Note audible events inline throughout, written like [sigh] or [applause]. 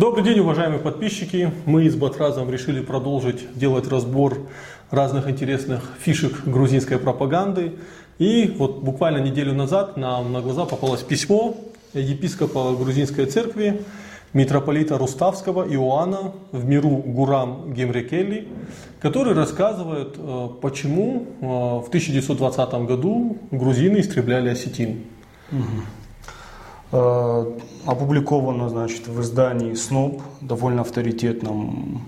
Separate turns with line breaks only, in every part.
Добрый день, уважаемые подписчики. Мы с Батразом решили продолжить делать разбор разных интересных фишек грузинской пропаганды. И вот буквально неделю назад нам на глаза попалось письмо епископа грузинской церкви, митрополита Руставского Иоанна в миру Гурам Гемрекелли, который рассказывает, э, почему э, в 1920 году грузины истребляли осетин.
Э, Опубликовано, значит, в издании СНОП, довольно авторитетном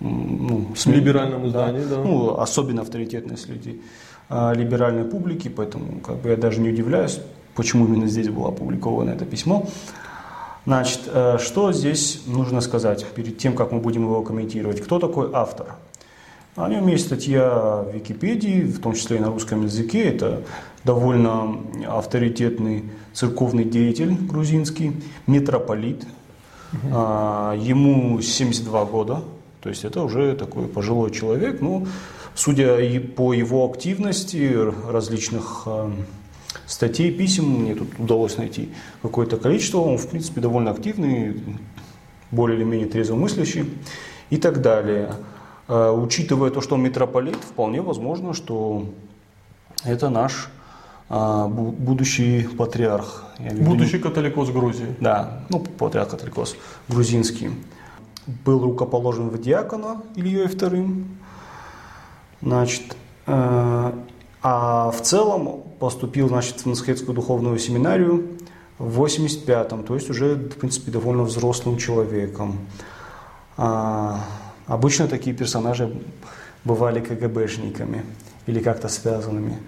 ну, СМИ,
Либеральном издании, да.
Ну, особенно авторитетной среди э, либеральной публики, поэтому как бы я даже не удивляюсь, почему именно здесь было опубликовано это письмо. Значит, э, что здесь нужно сказать перед тем, как мы будем его комментировать? Кто такой автор? О нем есть статья в Википедии, в том числе и на русском языке. Это довольно авторитетный церковный деятель грузинский, митрополит. А, Ему 72 года, то есть это уже такой пожилой человек. Ну, судя и по его активности различных а, статей, писем, мне тут удалось найти какое-то количество, он, в принципе, довольно активный, более или менее трезвомыслящий и так далее. Э, Учитывая то, что он митрополит, вполне возможно, что это наш а, бу- будущий патриарх.
Будущий католикос Грузии.
да, ну, патриарх католикос грузинский. Был рукоположен в диакона Ильей II. Значит, э, а в целом поступил, значит, в Насхетскую духовную семинарию в 85-м, то есть уже, в принципе, довольно взрослым человеком. Обычно такие персонажи бывали КГБшниками или как-то связанными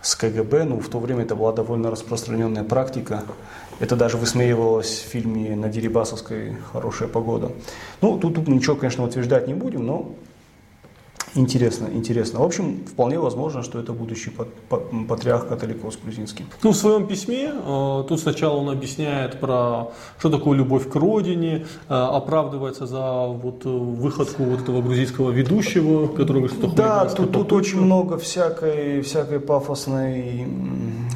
с КГБ. Ну, в то время это была довольно распространенная практика. Это даже высмеивалось в фильме на Дерибасовской «Хорошая погода». Ну, тут, тут ничего, конечно, утверждать не будем, но интересно, интересно. В общем, вполне возможно, что это будущий пат- па- патриарх католикос грузинский.
Ну, в своем письме э, тут сначала он объясняет про что такое любовь к родине, э, оправдывается за вот э, выходку вот этого грузинского ведущего, который говорит, что
Да, тут, тут очень много всякой, всякой, пафосной,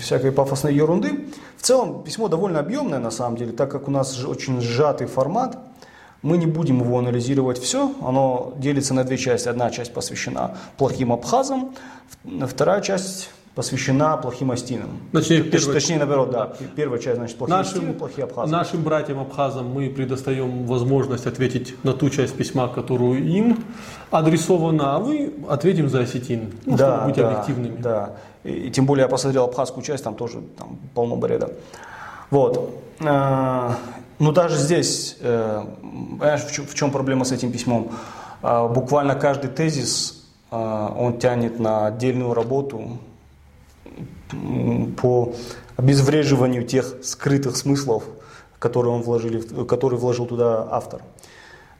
всякой пафосной ерунды. В целом письмо довольно объемное на самом деле, так как у нас очень сжатый формат. Мы не будем его анализировать все, оно делится на две части. Одна часть посвящена плохим абхазам, вторая часть посвящена плохим астинам.
Точнее,
Точ-
первая-
точнее наоборот, да. Первая часть, значит, плохие астины,
Нашим,
плохие абхазы.
нашим братьям абхазам мы предоставим возможность ответить на ту часть письма, которую им адресована, а вы ответим за осетин, ну, чтобы быть объективными.
Да. И, и тем более я посмотрел абхазскую часть, там тоже там, полно бреда. Вот. Но даже здесь, э, понимаешь, в чем, в чем проблема с этим письмом? Э, Буквально каждый тезис, э, он тянет на отдельную работу по обезвреживанию тех скрытых смыслов, которые, он вложили, которые вложил туда автор.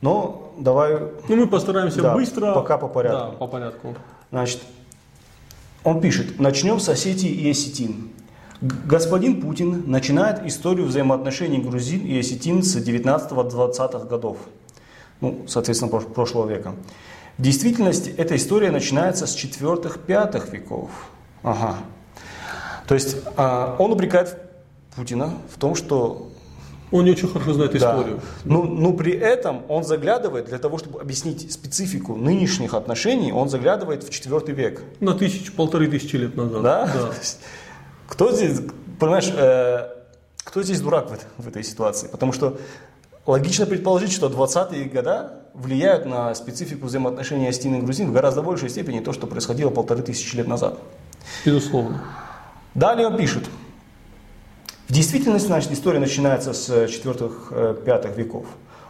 Но давай
Ну, мы постараемся
Да,
быстро.
пока по порядку.
Да, по порядку.
Значит, он пишет, начнем с Осетии и Осетин. Господин Путин начинает историю взаимоотношений грузин и осетин с 19-20-х годов, ну, соответственно, прош- прошлого века. В действительности эта история начинается с 4-5 веков. Ага. То есть а, он упрекает Путина в том, что
Он не очень хорошо знает
да.
историю.
Ну, но при этом он заглядывает, для того, чтобы объяснить специфику нынешних отношений, он заглядывает в четвертый век.
На тысячу, полторы тысячи лет назад.
Да? [laughs] Есть, Кто здесь, понимаешь, э, кто здесь дурак в, в этой ситуации? Потому что логично предположить, что 20-е года влияют на специфику взаимоотношений Астины и грузин в гораздо большей степени то, что происходило полторы тысячи лет назад.
Безусловно.
Далее он пишет. В действительности, значит, история начинается с 4-5 веков.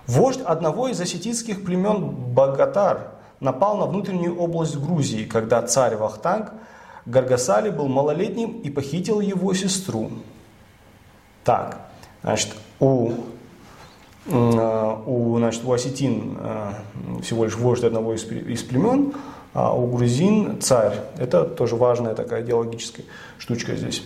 Вождь одного из осетинских племен Богатар напал на внутреннюю область Грузии, когда царь Вахтанг Гаргасали был малолетним и похитил его сестру. Так, значит, у, э, у, значит, у осетин э, всего лишь вождь одного из, пле- из племен, а у грузин царь. Это тоже важная такая идеологическая штучка здесь.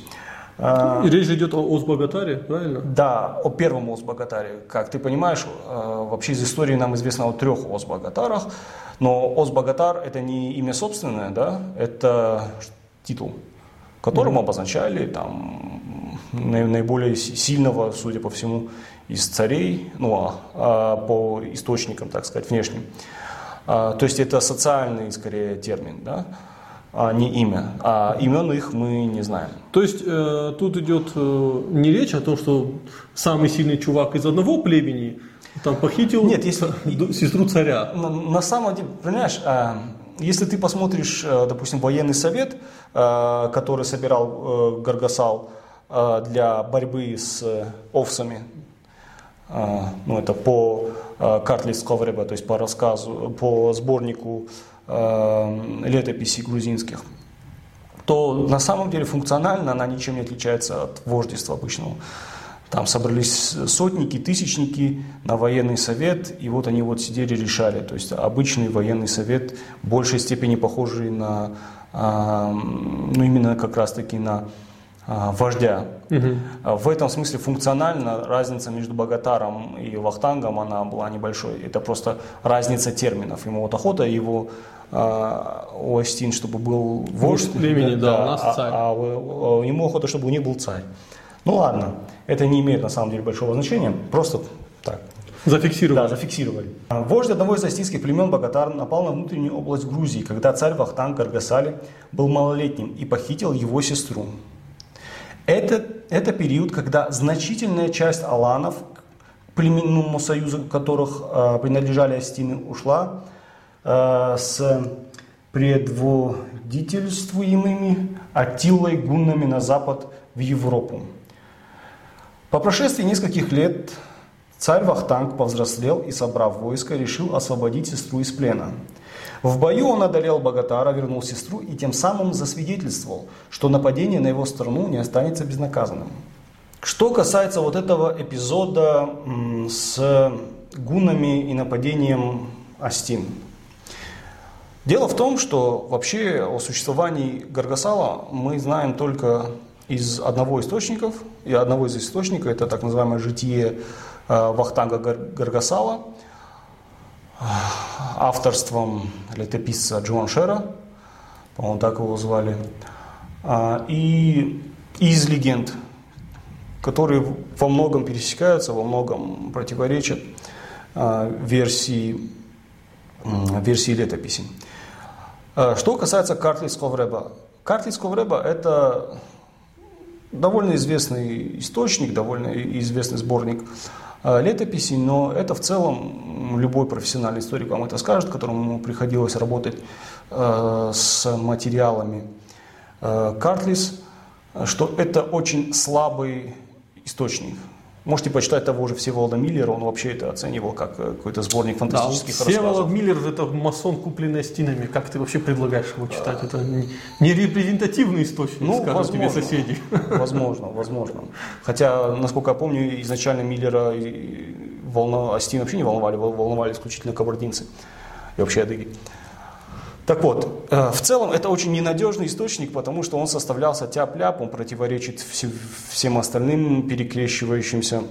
А,
И речь идет о Озбогатаре, правильно?
да, о первом Озбогатаре. Как ты понимаешь, э, вообще из истории нам известно о трех Озбогатарах, но Озбогатар это не имя собственное, да, это титул, которым обозначали там наиболее сильного, судя по всему, из царей, ну, а, а, по источникам, так сказать, внешним. А, то есть это социальный, скорее, термин, да? а не имя. А имен их мы не знаем.
То есть э, тут идет э, не речь о том, что самый сильный чувак из одного племени там похитил
Нет, если,
сестру царя.
На, на самом деле, понимаешь, э, если ты посмотришь, э, допустим, военный совет, э, который собирал э, Гаргасал для борьбы с овцами, ну это по картлис Ковреба, то есть по рассказу, по сборнику летописей грузинских, то на самом деле функционально она ничем не отличается от вождества обычного. Там собрались сотники, тысячники на военный совет, и вот они вот сидели, решали. То есть обычный военный совет в большей степени похожий на, а, ну именно как раз-таки на а, вождя. Угу. В этом смысле функционально разница между Богатаром и Вахтангом она была небольшой. Это просто разница терминов. Ему вот охота его у Астин, чтобы был вождь.
племени, да, да, у нас
а,
царь.
А, а ему охота, чтобы у них был царь. Ну ладно, это не имеет на самом деле большого значения, просто так.
Зафиксировали.
Да, зафиксировали. Вождь одного из астинских племен Богатар напал на внутреннюю область Грузии, когда царь Вахтанг Гаргасали был малолетним и похитил его сестру. Это, это период, когда значительная часть аланов, к племенному союзу которых э, принадлежали Астины, ушла э, с предводительствуемыми Аттилой гуннами на запад в Европу. По прошествии нескольких лет царь Вахтанг повзрослел и, собрав войско, решил освободить сестру из плена – в бою он одолел Богатара, вернул сестру и тем самым засвидетельствовал, что нападение на его страну не останется безнаказанным. Что касается вот этого эпизода с гунами и нападением Астин. Дело в том, что вообще о существовании Гаргасала мы знаем только из одного источника, и одного из источников, это так называемое житие э, Вахтанга Гаргасала – авторством летописца Джон Шера, по-моему, так его звали, а, и из легенд, которые во многом пересекаются, во многом противоречат версии, версии летописи. Что касается Картлицкого Рэба. Картлицкого Рэба – это довольно известный источник, довольно известный сборник Э, летописей, но это в целом любой профессиональный историк вам это скажет, которому приходилось работать э, с материалами э, Картлис, что это очень слабый источник. Можете почитать того же Всеволода Миллера, он вообще это оценивал как какой-то сборник фантастических да,
рассказов. Всеволод Миллер это масон, купленный стенами. Как ты вообще предлагаешь его читать? Это не репрезентативный источник, ну, скажут возможно, тебе соседи. [laughs]
Возможно, возможно. Хотя, насколько я помню, изначально Миллера волна, Астин вообще не волновали, волновали исключительно кабардинцы и вообще адыги. Так вот, э, в целом это очень ненадежный источник, потому что он составлялся тяп-ляп, он противоречит всем остальным перекрещивающимся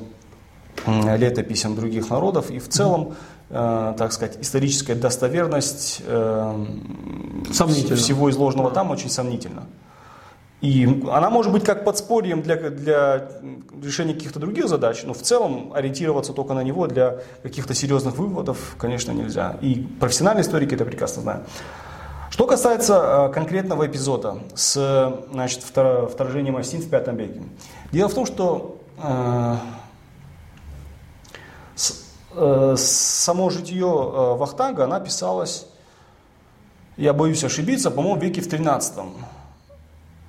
летописям других народов. И в целом, э, так сказать, историческая достоверность э, всего изложенного там очень сомнительна. И она может быть как подспорьем для, для решения каких-то других задач, но в целом ориентироваться только на него для каких-то серьезных выводов, конечно, нельзя. И профессиональные историки это прекрасно знают. Что касается э, конкретного эпизода с значит, вторжением Осин в V веке. Дело в том, что э, с, э, само житие э, Вахтанга, она писалась, я боюсь ошибиться, по-моему, в веке в 13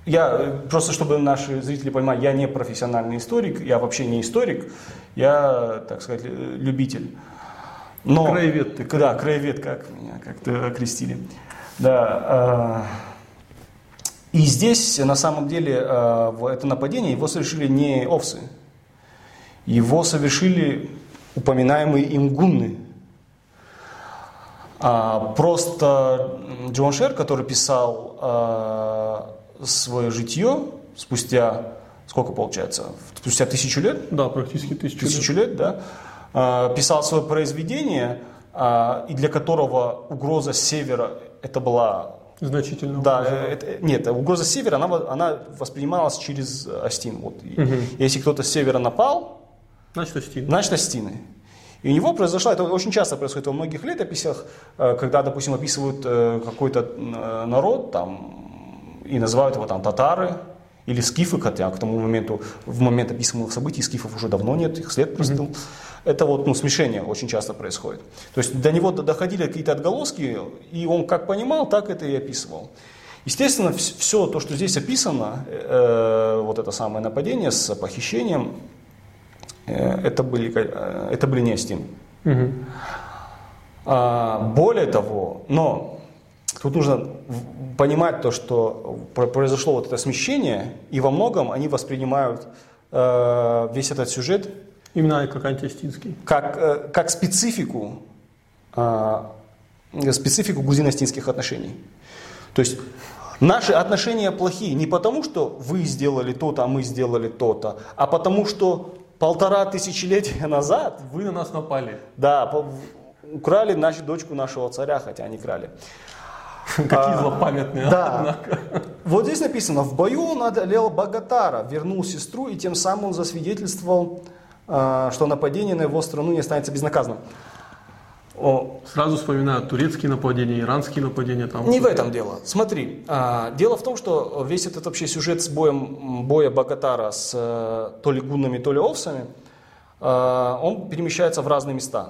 я, э, просто чтобы наши зрители понимали, я не профессиональный историк, я вообще не историк, я, так сказать, любитель.
Но, краевед
ты. Да, краевед, как меня как-то окрестили. Да, э, и здесь на самом деле э, это нападение его совершили не овцы, его совершили упоминаемые им гунны. А, просто Джон Шер, который писал э, свое житье спустя, сколько получается, спустя тысячу лет?
Да, практически тысячу,
тысячу лет. лет да, писал свое произведение, и для которого угроза с севера это была
Значительно.
Да, э, это, нет, угроза с севера, она, она воспринималась через Астин. Вот.
Угу.
Если кто-то с севера напал,
Значит, Астин.
значит Астины. И у него произошло, это очень часто происходит во многих летописях, э, когда, допустим, описывают э, какой-то э, народ там, и называют его там татары или скифы, хотя к тому моменту, в момент описываемых событий скифов уже давно нет, их след простыл. Это вот ну, смешение очень часто происходит. То есть до него доходили какие-то отголоски, и он как понимал, так это и описывал. Естественно, все то, что здесь описано, э, вот это самое нападение с похищением, э, это, были, э, это были не Астин.
Угу.
А, более того, но тут нужно понимать то, что про- произошло вот это смещение, и во многом они воспринимают э, весь этот сюжет
Именно как антиастинский.
как, э, как специфику, а, специфику грузино-астинских отношений. То есть наши отношения плохие не потому, что вы сделали то-то, а мы сделали то-то, а потому что полтора тысячелетия назад,
Вы на нас напали.
да, украли нашу дочку нашего царя, хотя не крали. [laughs]
Какие злопамятные. а,
да.
однако.
Вот здесь написано, в бою он одолел Богатара, вернул сестру, и тем самым он засвидетельствовал, а, что нападение на его страну не останется безнаказанным. О,
Сразу вспоминают турецкие нападения, иранские нападения. Там.
Не в этом дело. Смотри, а, дело в том, что весь этот вообще сюжет с боем боя Богатара с э, то ли гуннами, то ли овсами, а, он перемещается в разные места.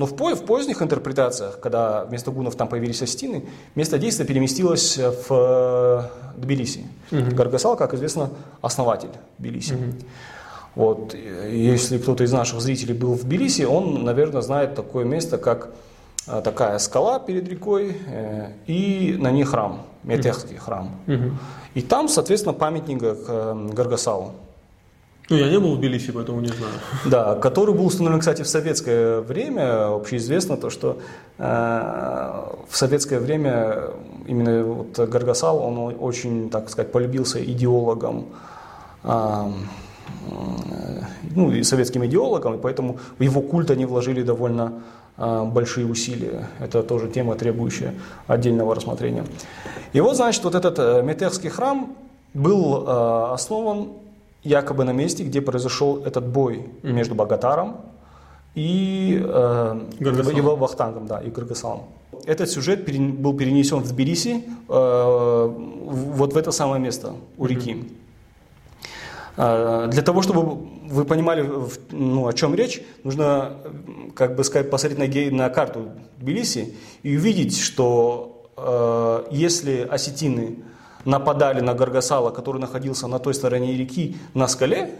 Но в, в поздних интерпретациях, когда вместо гуннов там появились астины, место действия переместилось в э, Тбилиси. Гаргасал, как известно, основатель Тбилиси. Вот, э, если кто-то из наших зрителей был в Тбилиси, он, наверное, знает такое место, как э, такая скала перед рекой э, и на ней храм, Метехский храм.
Мгм.
И там, соответственно, памятник Гаргасалу.
Ну, я не был в Тбилиси, поэтому не знаю. [laughs]
Да, который был установлен, кстати, в советское время. Общеизвестно то, что э, в советское время именно вот Гаргасал, он очень, так сказать, полюбился идеологам, э, ну и советским идеологам, и поэтому в его культ они вложили довольно а, большие усилия. Это тоже тема, требующая отдельного рассмотрения. И вот, значит, вот этот э, Метехский храм был э, основан якобы на месте, где произошел этот бой между Богатаром и, э, его Вахтангом, да, и Гаргасалом. Этот сюжет перен- был перенесен в Тбилиси, э, вот в это самое место у реки. А, Для того, чтобы вы понимали, ну, о чем речь, нужно, как бы сказать, посмотреть на, на карту Тбилиси и увидеть, что э, если осетины нападали на Гаргасала, который находился на той стороне реки, на скале,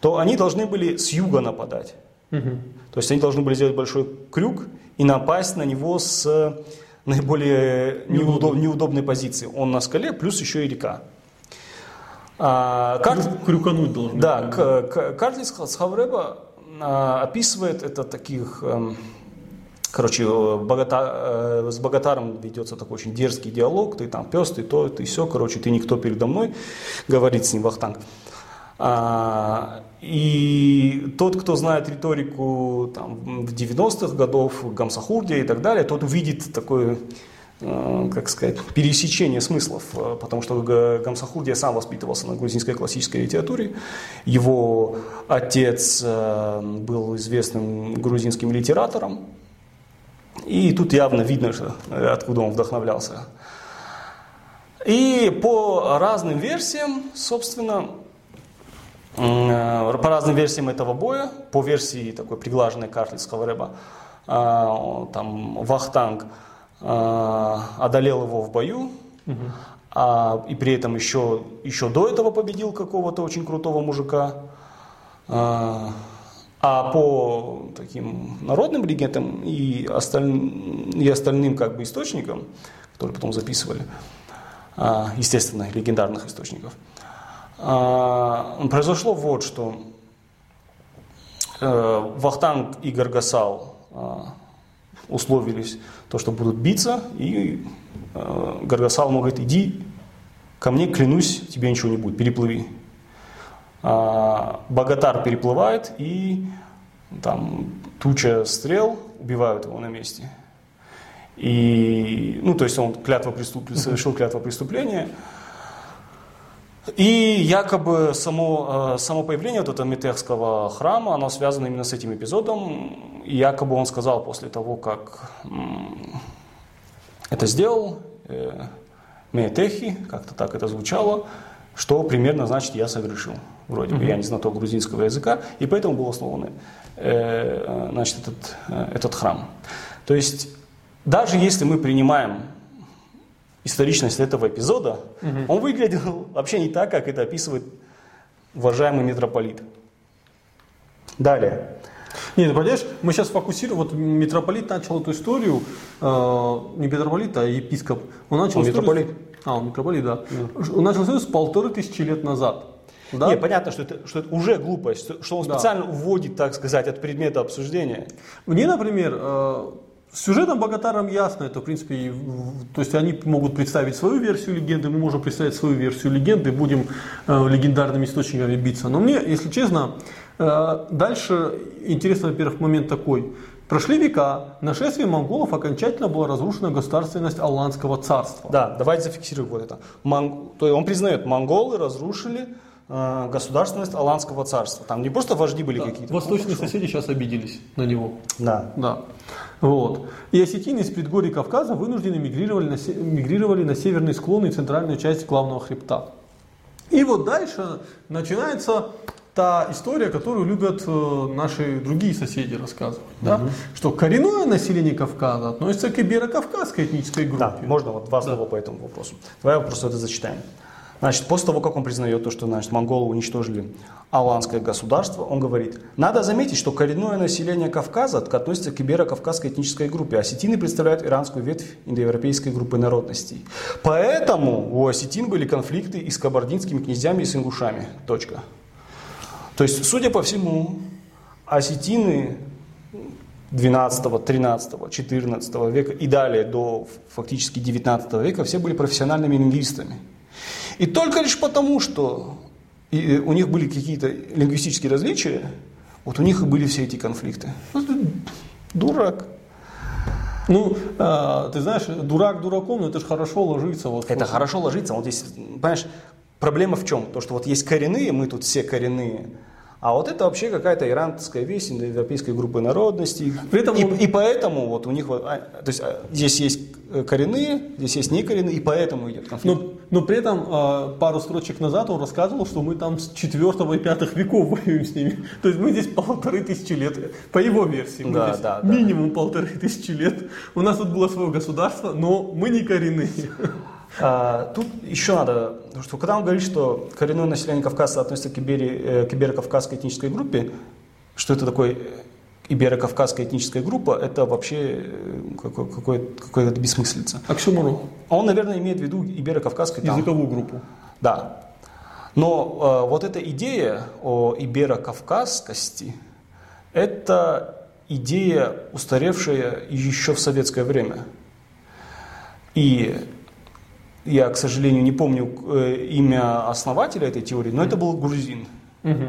то они должны были с юга нападать.
Мгм.
То есть они должны были сделать большой крюк и напасть на него с наиболее неудоб- неудобной позиции. Он на скале, плюс еще и река. А, как,
Крю- Крюкануть должны.
да, Картлис Хавреба а, описывает это таких, эм, короче, э, богата, э, с Богатаром ведется такой очень дерзкий диалог, ты там пес, ты то, ты все, короче, ты никто передо мной, [laughs] говорит с ним Вахтанг. А, и тот, кто знает риторику там, в 90-х годов, Гамсахурдия и так далее, тот увидит такое, э, как сказать, пересечение смыслов, потому что Га- Гамсахурдия сам воспитывался на грузинской классической литературе. Его отец был известным грузинским литератором, и тут явно видно, что, э, откуда он вдохновлялся. И по разным версиям, собственно, М, По разным версиям этого боя, по версии такой приглаженной карты с Хавареба, а, там Вахтанг одолел его в бою, а, и при этом еще, еще до этого победил какого-то очень крутого мужика. А, по таким народным легендам и, осталь- и остальным как бы источникам, которые потом записывали, а, естественно, легендарных источников, а, произошло вот что. Э, Вахтанг и Гаргасал а, условились, то, что будут биться, и э, Гаргасал ему говорит, иди ко мне, клянусь, тебе ничего не будет, переплыви. А, Богатар переплывает, и там туча стрел убивают его на месте. И, ну, то есть он клятва преступ... совершил клятва преступления. И якобы само, э, само появление вот этого Метехского храма, оно связано именно с этим эпизодом. И якобы он сказал после того, как это сделал, э, Метехи, как-то так это звучало, что примерно значит я совершил. Вроде бы, я не знаток грузинского языка, и поэтому был основан э, значит, этот, этот храм. То есть, даже если мы принимаем историчность этого эпизода, угу. он выглядел вообще не так, как это описывает уважаемый митрополит. Далее.
Нет, понимаешь, мы сейчас фокусируем, вот митрополит начал эту историю, э, не митрополит, а епископ.
Он начал он историю, митрополит.
А, он митрополит, да. да. Он начал историю с полторы тысячи лет назад.
Да? Не, понятно, что это, что это уже глупость, что он специально да. уводит, так сказать, от предмета обсуждения.
Мне, например, э, с сюжетом Богатаром ясно, это в принципе, то есть они могут представить свою версию легенды, мы можем представить свою версию легенды, будем э, легендарными источниками биться. Но мне, если честно, дальше интересный, во-первых, момент такой. Прошли века, нашествие монголов окончательно была разрушена государственность Алландского царства.
Да, давайте зафиксируем вот это. Мон... То есть он признает, монголы разрушили Э, государственность Аланского царства. Там не просто вожди были да. какие-то.
Восточные ну, соседи сейчас обиделись на него.
Да.
да. Вот. И осетины из предгорий Кавказа вынуждены мигрировали на, мигрировали на северные склоны и центральную часть главного хребта. И вот дальше начинается та история, которую любят э, наши другие соседи рассказывать. Угу. Да? Что коренное население Кавказа относится к иберо-кавказской этнической группе.
Да, можно вот два слова да. по этому вопросу. Давай просто это зачитаем. Значит, после того, как он признает то, что значит, монголы уничтожили аланское государство, он говорит, надо заметить, что коренное население Кавказа относится к иберо-кавказской этнической группе. Осетины представляют иранскую ветвь индоевропейской группы народностей. Поэтому у осетин были конфликты и с кабардинскими князьями, и с ингушами. Точка. То есть, судя по всему, осетины 12, 13, 14 века и далее до фактически 19 века все были профессиональными лингвистами. И только лишь потому, что и у них были какие-то лингвистические различия, вот у них и были все эти конфликты. Дурак.
Ну, э, ты знаешь, дурак дураком, но это же хорошо ложится. Вот,
это вот. хорошо ложится. Вот здесь, понимаешь, проблема в чем? То, что вот есть коренные, мы тут все коренные, а вот это вообще какая-то иранская весть индоевропейской группы народностей. При этом и, он... и поэтому вот у них вот, а, то есть а, здесь есть коренные, здесь есть некоренные, и поэтому идет конфликт.
Но, но при этом а, пару строчек назад он рассказывал, что мы там с 4 и 5 веков [laughs] воюем с ними. То есть мы здесь полторы тысячи лет, по его версии, мы да, здесь да, минимум да. полторы тысячи лет. У нас тут было свое государство, но мы не коренные. [laughs]
А, тут еще надо, что когда он говорит, что коренное население Кавказа относится к, Ибери, э, к иберо-кавказской этнической группе, что это такое иберо-кавказская этническая группа, это вообще э, какой-то какой, какой бессмыслица.
Оксюморон.
Он, наверное, имеет в виду иберо-кавказскую...
Языковую группу.
Да. Но э, вот эта идея о иберо-кавказскости, это идея, устаревшая еще в советское время. И я, к сожалению, не помню э, имя основателя этой теории, но это был грузин. Угу.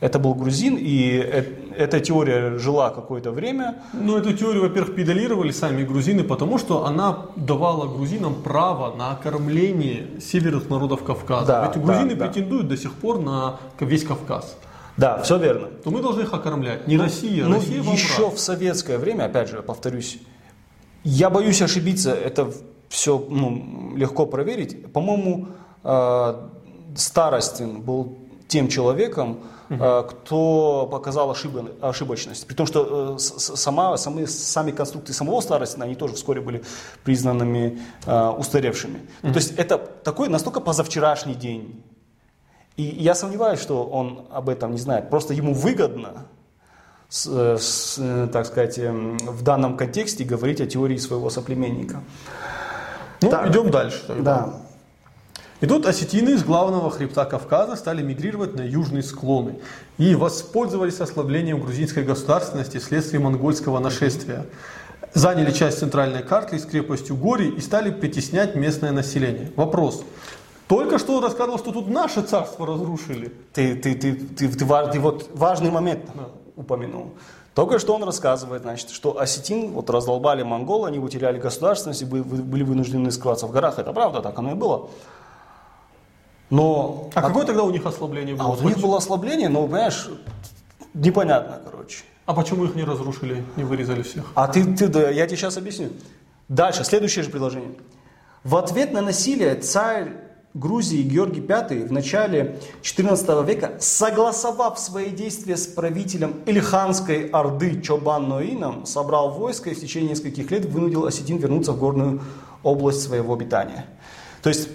Это был грузин, и э, эта теория жила какое-то время.
Ну, эту теорию, во-первых, педалировали сами грузины, потому что она давала грузинам право на окормление северных народов Кавказа. Да, Ведь грузины да, претендуют да. до сих пор на весь Кавказ.
Да, все верно.
То мы должны их окормлять. Не ну, Россия,
ну,
Россия
Еще в советское время, опять же, повторюсь, я боюсь ошибиться, это все ну, легко проверить. По-моему, э, Старостин был тем человеком, э, кто показал ошиб... ошибочность. При том, что э, сама, сами, сами конструкции самого Старостина, они тоже вскоре были признанными устаревшими. Ну, то есть это такой настолько позавчерашний день. И я сомневаюсь, что он об этом не знает. Просто ему выгодно, с, с, так сказать, эм, в данном контексте говорить о теории своего соплеменника.
Ну, так. идем дальше.
Тогда. Да.
И тут осетины из главного хребта Кавказа стали мигрировать на южные склоны и воспользовались ослаблением грузинской государственности вследствие монгольского нашествия. Заняли часть центральной карты с крепостью Гори и стали притеснять местное население. Вопрос. Только что рассказывал, что тут наше царство разрушили.
Ты, ты, ты, ты, ты, ты, ты вот важный момент да. упомянул. Только что он рассказывает, значит, что осетин вот раздолбали монголы, они утеряли государственность и были вынуждены скрываться в горах. Это правда, так оно и было.
Но... А, а какое тогда у них ослабление было?
А вот у них было ослабление, но, понимаешь, непонятно, короче.
А почему их не разрушили, не вырезали всех?
А ты, ты да, я тебе сейчас объясню. Дальше, следующее же предложение. В ответ на насилие царь Грузии Георгий V в начале XIV века, согласовав свои действия с правителем Ильханской Орды Чобан Ноином, собрал войско и в течение нескольких лет вынудил осетин вернуться в горную область своего обитания. То есть,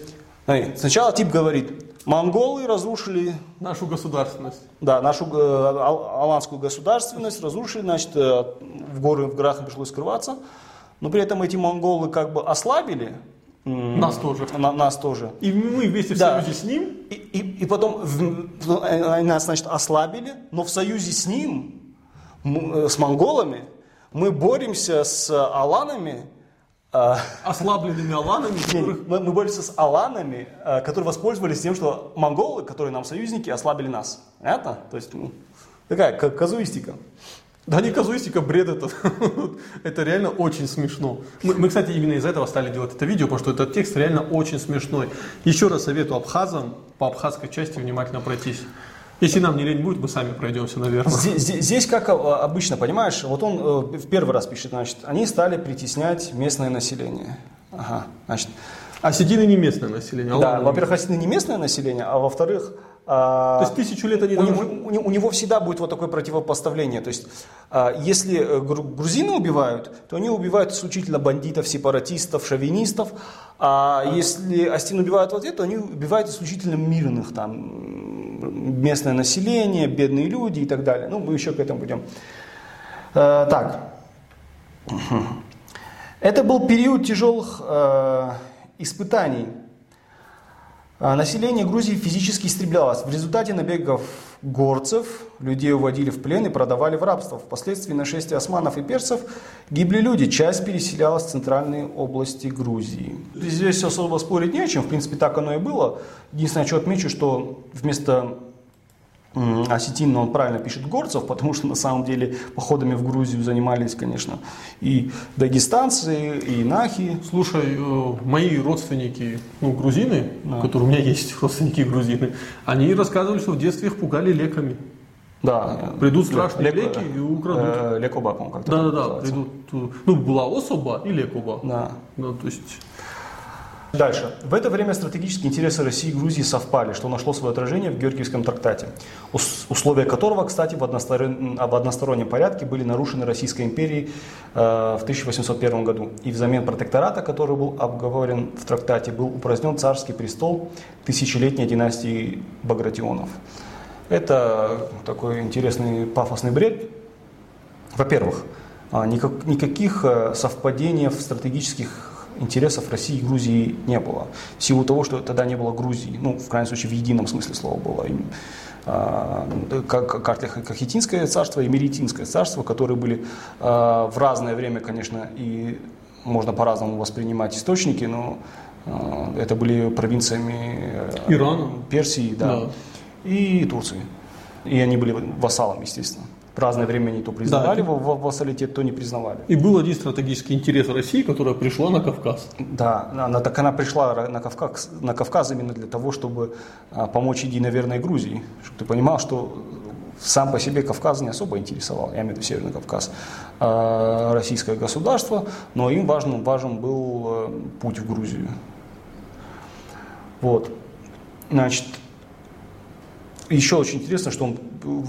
сначала тип говорит, монголы разрушили...
Нашу государственность.
Да, нашу э, аланскую государственность разрушили, значит, э, в, горы, в горах пришлось скрываться. Но при этом эти монголы как бы ослабили
нас тоже.
На, нас тоже.
И мы вместе в да. союзе с ним.
И, и, и потом в, они нас, значит, ослабили, но в союзе с ним, э, с монголами, мы боремся с аланами.
А, Ослабленными аланами?
Которых... Мы, мы боремся с аланами, а, которые воспользовались тем, что монголы, которые нам союзники, ослабили нас. Понятно? То есть, ну, такая казуистика.
Да не казуистика, бред это. [laughs] это реально очень смешно. Мы, мы, кстати, именно из-за этого стали делать это видео, потому что этот текст реально очень смешной. Еще раз советую абхазам по абхазской части внимательно пройтись. Если нам не лень будет, мы сами пройдемся, наверное.
Здесь, здесь как а, обычно, понимаешь, вот он э, в первый раз пишет, значит, они стали притеснять местное население. Ага, значит.
Осетины не местное население.
А да, во-первых, осетины не местное население, а во-вторых,
а, то есть тысячу лет они
у, него, у него всегда будет вот такое противопоставление. То есть, а, если э, грузины убивают, то они убивают исключительно бандитов, сепаратистов, шовинистов. А если Астин убивают в ответ, то они убивают исключительно мирных, там, местное население, бедные люди и так далее. Ну, мы еще к этому пойдем. Э, так. Это был период тяжелых э, испытаний а, население Грузии физически истреблялось. В результате набегов горцев людей уводили в плен и продавали в рабство. Впоследствии нашествия османов и персов гибли люди. Часть переселялась в центральные области Грузии. Здесь особо спорить не о чем. В принципе, так оно и было. Единственное, что отмечу, что вместо осетин, он правильно пишет горцев, потому что на самом деле походами в Грузию занимались, конечно, и дагестанцы, и нахи.
Слушай, э, мои родственники, ну, грузины, да. которые у меня есть [laughs] родственники грузины, они рассказывали, что в детстве их пугали леками.
Да.
Придут страшные Леко, леки и украдут.
Э, лекоба, по-моему,
как-то. Да, да, да. Придут, э, ну, была особа и лекоба.
Да.
Ну, то есть
Дальше. В это время стратегические интересы России и Грузии совпали, что нашло свое отражение в Георгиевском трактате, условия которого, кстати, в, односторон... в одностороннем порядке были нарушены Российской империей э, в 1801 году. И взамен протектората, который был обговорен в трактате, был упразднен царский престол тысячелетней династии Багратионов. Это такой интересный пафосный бред. Во-первых, а, никак, никаких э, совпадений в стратегических интересов России и Грузии не было. В силу того, что тогда не было Грузии, ну, в крайнем случае, в едином смысле слова было. А, как Кахетинское царство и Меритинское царство, которые были а, в разное время, конечно, и можно по-разному воспринимать источники, но а, это были провинциями
э, Ирана,
Персии да, да. и Турции. И они были вассалом, естественно в разное время они то признавали да, в вассалитет, то не признавали.
И был один стратегический интерес России, которая пришла на Кавказ.
Да, она, так она пришла на Кавказ, на Кавказ именно для того, чтобы а, помочь единоверной Грузии. Чтобы ты понимал, что сам по себе Кавказ не особо интересовал, я имею в виду Северный Кавказ, а, российское государство, но им важен, важен был э, путь в Грузию. Вот. Значит, еще очень интересно, что он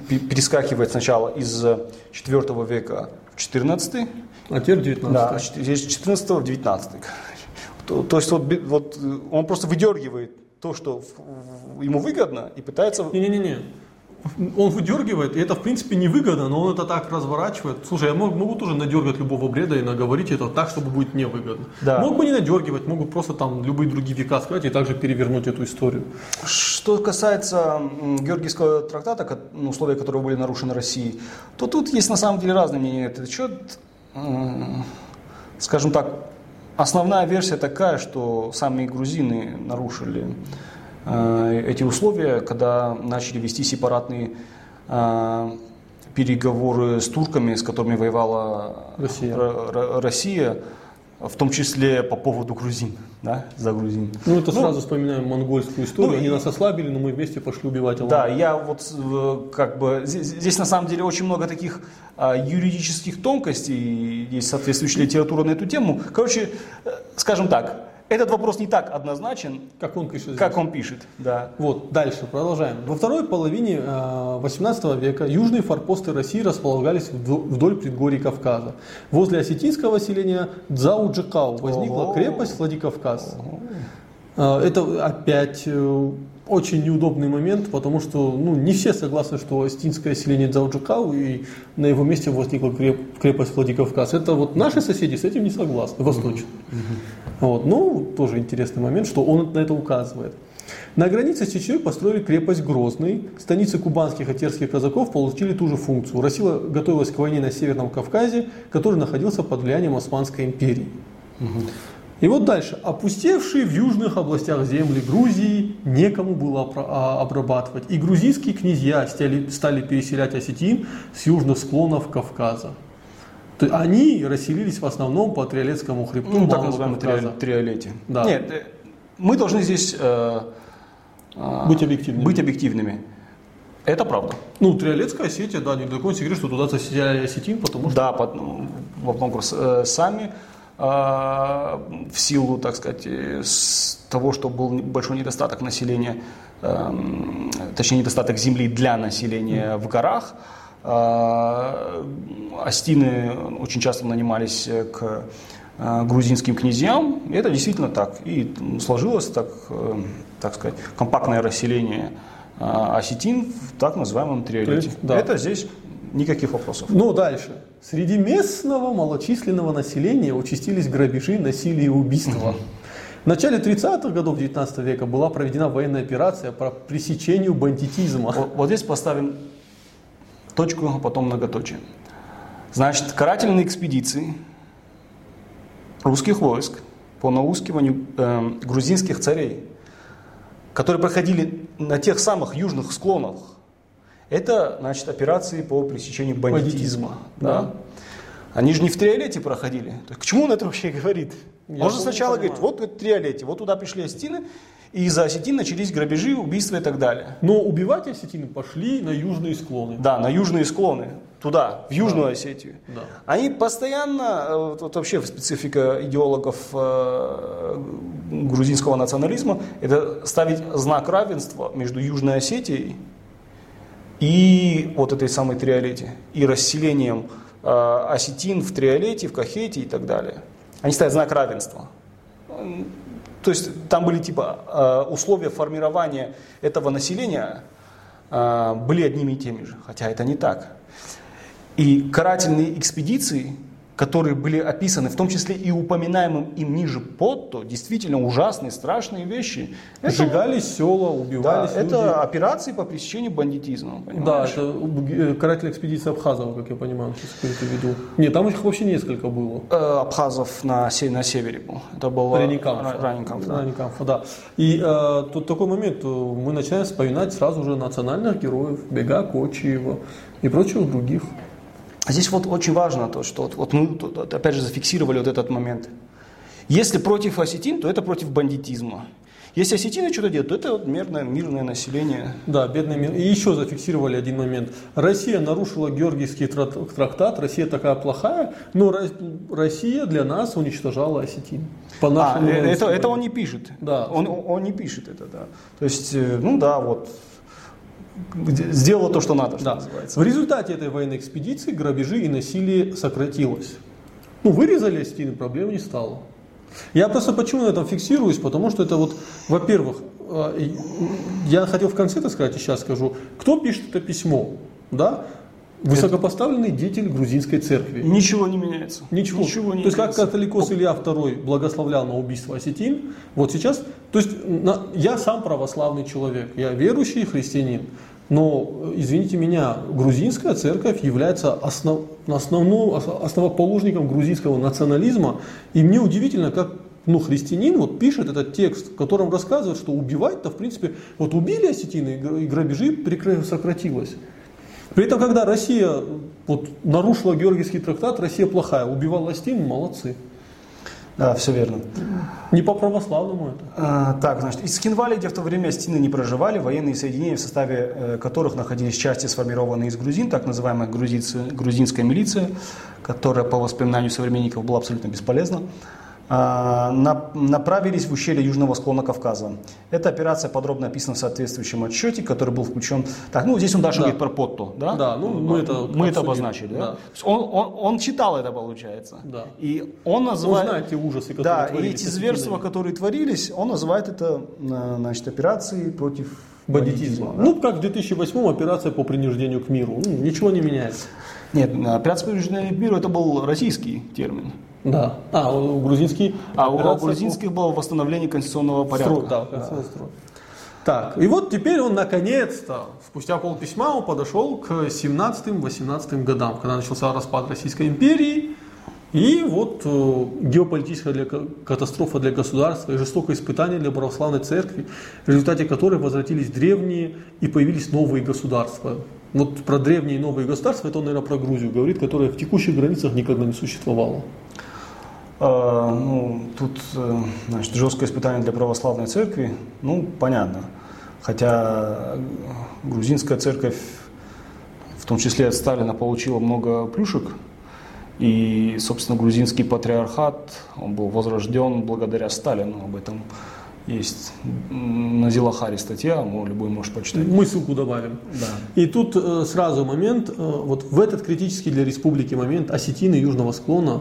перескакивает сначала из 4 века в 14
а теперь 19
Да, здесь 14 в 19 то, то есть вот, вот он просто выдергивает то, что ему выгодно, и пытается...
Не-не-не, он выдергивает, и это в принципе невыгодно, но он это так разворачивает. Слушай, я могу, могу тоже надергать любого бреда и наговорить это так, чтобы будет невыгодно. Да. Мог бы не надергивать, могут просто там любые другие века сказать и также перевернуть эту историю.
Что касается Георгиевского трактата, ну, условия которого были нарушены Россией, то тут есть на самом деле разные мнения. Это счет, скажем так, основная версия такая, что сами грузины нарушили эти условия, когда начали вести сепаратные э, переговоры с турками, с которыми воевала
Россия.
Россия в том числе по поводу грузин, да, за грузин.
Ну, это сразу вспоминаем монгольскую историю. Ну, Они нас ослабили, но мы вместе пошли убивать
Аллах. Да, я вот э, как бы здесь, здесь на самом деле очень много таких а, юридических тонкостей, есть соответствующая литература на эту тему. Короче, э, скажем так, этот вопрос не так однозначен,
как он пишет.
Как он пишет, да.
Вот, дальше, продолжаем. Во второй половине 18 э, века южные форпосты России располагались вдоль предгорий Кавказа. Возле осетинского селения Дзауджикау возникла крепость Владикавказ. Э, это опять э, очень неудобный момент, потому что ну, не все согласны, что осетинское селение Дзауджикау и на его месте возникла крепость Владикавказ. Это вот наши соседи с этим не согласны, восточные. Вот. Ну, тоже интересный момент, что он на это указывает. На границе с Чечней построили крепость Грозный. Станицы кубанских и терских казаков получили ту же функцию. Россия готовилась к войне на Северном Кавказе, который находился под влиянием Османской империи. Угу. И вот дальше. Опустевшие в южных областях земли Грузии некому было а, обрабатывать. И грузинские князья стали, стали переселять осетин с южных склонов Кавказа. То есть они расселились в основном по Триолетскому хребту.
Ну, так называемом Триолете.
Да.
Нет, э, мы должны здесь э,
э, быть, объективными.
быть объективными. Это правда.
Ну, Триолетская Осетия, да, не такой секрет, что туда заселяли осетин, потому что...
Да, под, ну, вопрос э, сами э, в силу, так сказать, с того, что был большой недостаток населения, э, точнее недостаток земли для населения в горах, а, Астины очень часто нанимались к а, грузинским князьям. И это действительно так. И сложилось так, э, так сказать, компактное расселение а, осетин в так называемом триолете. Да. Это здесь никаких вопросов.
Ну, дальше. Среди местного малочисленного населения участились грабежи, насилие и убийства. В начале 30-х годов 19 века была проведена военная операция по пресечению бандитизма.
Вот, вот здесь поставим точку, а потом многоточие. Значит, карательные экспедиции русских войск по наускиванию э, грузинских царей, которые проходили на тех самых южных склонах, это, значит, операции по пресечению бандитизма. бандитизма да? Да. Они же не в триолете проходили. То есть, к чему он это вообще говорит? Я Можно сначала говорить, вот в триолете, вот туда пришли остины, и из-за осетин начались грабежи, убийства и так далее.
Но убивать осетины пошли на южные склоны.
Да, на южные склоны. Туда, в Южную да. Осетию.
Да.
Они постоянно, э, вот, вот вообще специфика идеологов э, грузинского национализма, это ставить знак равенства между Южной Осетией и вот этой самой Триолете, и расселением э, осетин в Триолете, в Кахете и так далее. Они ставят знак равенства. То есть там были типа э, условия формирования этого населения э, были одними и теми же, хотя это не так. И карательные экспедиции которые были описаны, в том числе и упоминаемым им ниже под, то действительно ужасные, страшные вещи.
Это, Сжигали села, убивались
да, люди. Это операции по пресечению бандитизма.
Понимаешь? Да, это э, карательная экспедиция Абхазова, как я понимаю, сейчас в виду. Нет, там их вообще несколько было.
Э, Абхазов на, на севере был.
Это был
Ранникамф. Ранникамф,
да. Ранникамф, да. И э, тут такой момент, э, мы начинаем вспоминать сразу же национальных героев, Бега, Кочиева и прочих других.
Здесь вот очень важно то, что вот, мы опять же зафиксировали вот этот момент. Если против осетин, то это против бандитизма. Если осетины что-то делают, то это вот мирное, мирное население.
Да, бедное мир. И еще зафиксировали один момент. Россия нарушила Георгиевский трактат, Россия такая плохая, но Россия для нас уничтожала осетин.
По нашему а, это, это он не пишет.
Да.
Он, он не пишет это, да. То есть, э, ну да, вот сделала то, что надо, что
да. называется. В результате этой военной экспедиции грабежи и насилие сократилось. Ну, вырезали стены, проблем не стало. Я просто почему на этом фиксируюсь, потому что это вот, во-первых, э, я хотел в конце это сказать, и сейчас скажу, кто пишет это письмо, да? Высокопоставленный деятель грузинской церкви.
Ничего не меняется.
Ничего. Ничего не то есть как католикос Илья II благословлял на убийство осетин, вот сейчас, то есть на, я сам православный человек, я верующий христианин, но, извините меня, грузинская церковь является основ, основным, основоположником грузинского национализма, и мне удивительно, как ну, христианин вот пишет этот текст, в котором рассказывает, что убивать-то, в принципе, вот убили осетины, и грабежи сократилось. При этом, когда Россия вот, нарушила Георгиевский трактат, Россия плохая, убивала Астину, молодцы.
Да, все верно.
Не по православному это.
А, так, значит, из Скинвали, где в то время Астины не проживали, военные соединения, в составе э, которых находились части, сформированные из грузин, так называемая грузинская милиция, которая, по воспоминанию современников, была абсолютно бесполезна, направились в ущелье южного склона Кавказа. Эта операция подробно описана в соответствующем отчете, который был включен. Так, ну здесь он даже да. говорит про Потто, да?
Да, ну мы это
мы это обозначили, да? да. Он, он, он читал это, получается.
Да.
И он называет.
Он знает те ужасы, которые
Да,
творились,
и эти зверства, которые творились, он называет это, значит, операцией против
бандитизма. бандитизма да? Ну, как в 2008 операция по принуждению к миру. Ну, ничего не меняется.
Нет, операция по принуждению к миру это был российский термин.
Да. А, у грузинский.
А у грузинских было восстановление конституционного порядка.
Строй, да, конституционного да. Так, и вот теперь он наконец-то, спустя полписьма, он подошел к 17-18 годам, когда начался распад Российской империи, и вот э, геополитическая для, катастрофа для государства и жестокое испытание для православной церкви, в результате которой возвратились древние и появились новые государства. Вот про древние и новые государства, это он, наверное, про Грузию говорит, которая в текущих границах никогда не существовала.
А, ну, тут э, значит, жесткое испытание для православной церкви, ну, понятно. Хотя грузинская церковь, в том числе от Сталина, получила много плюшек. И, собственно, грузинский патриархат, он был возрожден благодаря Сталину. Об этом есть на Зилахаре статья, любой может почитать.
Мы ссылку добавим.
Да.
И тут э, сразу момент, э, вот в этот критический для республики момент осетины южного склона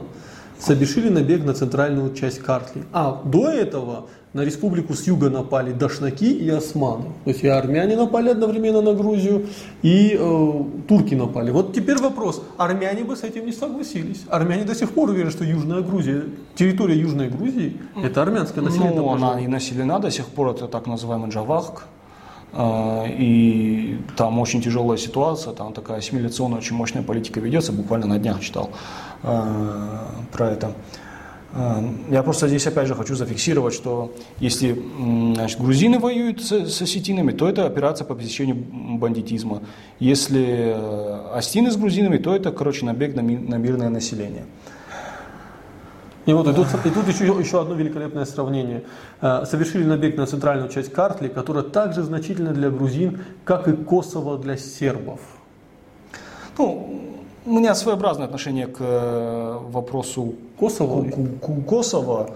совершили набег на центральную часть Картли. А до этого на республику с юга напали дашнаки и османы. То есть и армяне напали одновременно на Грузию, и э, турки напали. Вот теперь вопрос, армяне бы с этим не согласились. Армяне до сих пор уверены, что Южная Грузия, территория Южной Грузии, это армянское население.
Ну, она и населена до сих пор, это так называемый Джавахк. Э, и там очень тяжелая ситуация, там такая ассимиляционная, очень мощная политика ведется, буквально на днях читал. Э, про это. Э, я просто здесь опять же хочу зафиксировать, что если значит, грузины воюют с, с осетинами, то это операция по пресечению бандитизма. Если э, остины с грузинами, то это, короче, набег на, ми, на мирное население.
И вот и тут, и тут еще, еще одно великолепное сравнение. Совершили набег на центральную часть Картли, которая также значительна для грузин, как и Косово для сербов.
Ну, у меня своеобразное отношение к э, вопросу
Косово,
к, к Косово